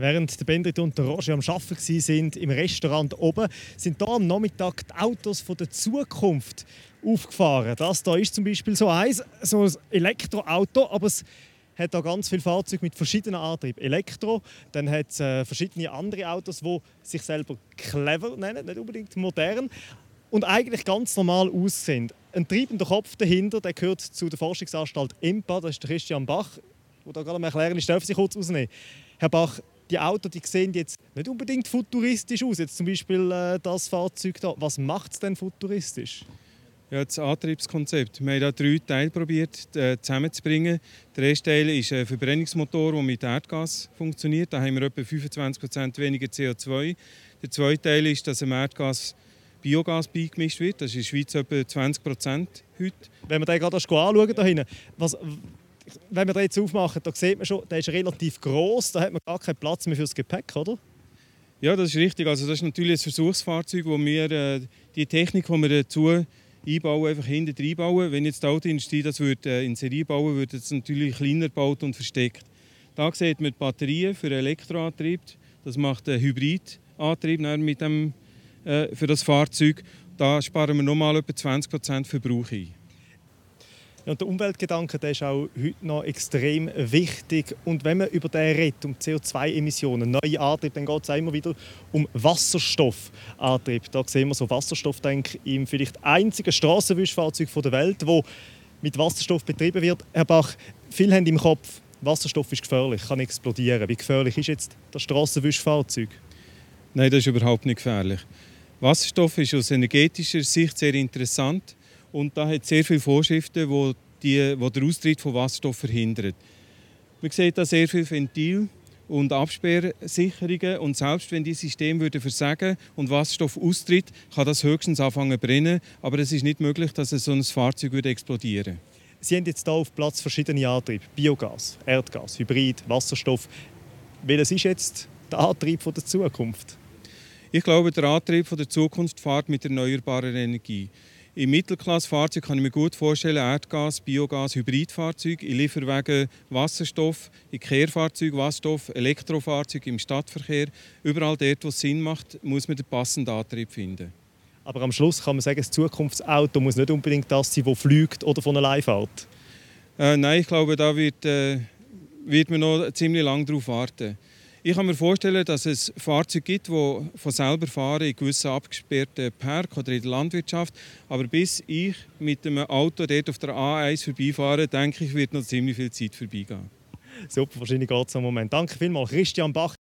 Während der Bendrit und der Roger am Arbeiten sind im Restaurant oben, sind hier am Nachmittag die Autos von der Zukunft aufgefahren. Das hier ist zum Beispiel so eins, so ein Elektroauto, aber es hat da ganz viele Fahrzeuge mit verschiedenen Antrieben. Elektro, dann hat es äh, verschiedene andere Autos, die sich selber clever nennen, nicht unbedingt modern und eigentlich ganz normal aussehen. Ein treibender Kopf dahinter, der gehört zu der Forschungsanstalt EMPA, das ist der Christian Bach, der da gerade am erklären ist, darf Sie kurz ausnehmen. Herr Bach, die Autos die sehen jetzt nicht unbedingt futuristisch aus. Jetzt zum Beispiel äh, das Fahrzeug da. Was macht es denn futuristisch? Ja, das Antriebskonzept. Wir haben da drei Teile probiert äh, zusammenzubringen. Der erste Teil ist ein Verbrennungsmotor, der mit Erdgas funktioniert. Da haben wir etwa 25% weniger CO2. Der zweite Teil ist, dass im Erdgas Biogas beigemischt wird. Das ist in der Schweiz etwa 20 heute. Wenn wir den gerade anschauen, da hinten, was, wenn wir den jetzt aufmachen, da sieht man schon, der ist relativ groß, da hat man gar keinen Platz mehr fürs Gepäck, oder? Ja, das ist richtig. Also das ist natürlich ein Versuchsfahrzeug, wo wir äh, die Technik, die wir dazu einbauen, einfach hinten reinbauen. Wenn jetzt die Autoindustrie das würde, äh, in Serie bauen würde, es natürlich kleiner gebaut und versteckt. Da sieht man die Batterien für Elektroantrieb. Das macht einen Hybridantrieb mit dem, äh, für das Fahrzeug. Da sparen wir nochmal etwa 20% Verbrauch ein. Ja, der Umweltgedanke der ist auch heute noch extrem wichtig. Und wenn man über den redet, um CO2-Emissionen, neue Antriebe, dann geht es immer wieder um Wasserstoffantrieb. Da sehen wir so Wasserstofftank im vielleicht einzigen Strassenwischfahrzeug der Welt, wo mit Wasserstoff betrieben wird. Herr Bach, viele haben im Kopf, Wasserstoff ist gefährlich, kann explodieren. Wie gefährlich ist jetzt das Strassenwischfahrzeug? Nein, das ist überhaupt nicht gefährlich. Wasserstoff ist aus energetischer Sicht sehr interessant. Und da hat sehr viele Vorschriften, die, die, die den Austritt von Wasserstoff verhindern. Man sieht da sehr viele Ventile und Absperrsicherungen. Und selbst wenn die Systeme versagen und Wasserstoff austritt, kann das höchstens anfangen zu brennen. Aber es ist nicht möglich, dass so ein Fahrzeug explodieren würde. Sie haben jetzt hier auf Platz verschiedene Antriebe. Biogas, Erdgas, Hybrid, Wasserstoff. Welches ist jetzt der Antrieb der Zukunft? Ich glaube, der Antrieb der Zukunft fährt mit erneuerbarer Energie. Im Mittelklassfahrzeug kann ich mir gut vorstellen, Erdgas, Biogas, Hybridfahrzeug, in Lieferwagen Wasserstoff, in Kehrfahrzeug Wasserstoff, Elektrofahrzeug im Stadtverkehr. Überall dort, wo es Sinn macht, muss man den passenden Antrieb finden. Aber am Schluss kann man sagen, das Zukunftsauto muss nicht unbedingt das sein, das fliegt oder von allein fährt. Äh, nein, ich glaube, da wird, äh, wird man noch ziemlich lange darauf warten. Ich kann mir vorstellen, dass es Fahrzeuge gibt, die von selber fahren in gewissen abgesperrten Park oder in der Landwirtschaft. Aber bis ich mit einem Auto dort auf der A1 vorbeifahre, denke ich, wird noch ziemlich viel Zeit vorbeigehen. Super, wahrscheinlich geht es im Moment. Danke vielmals, Christian Bach.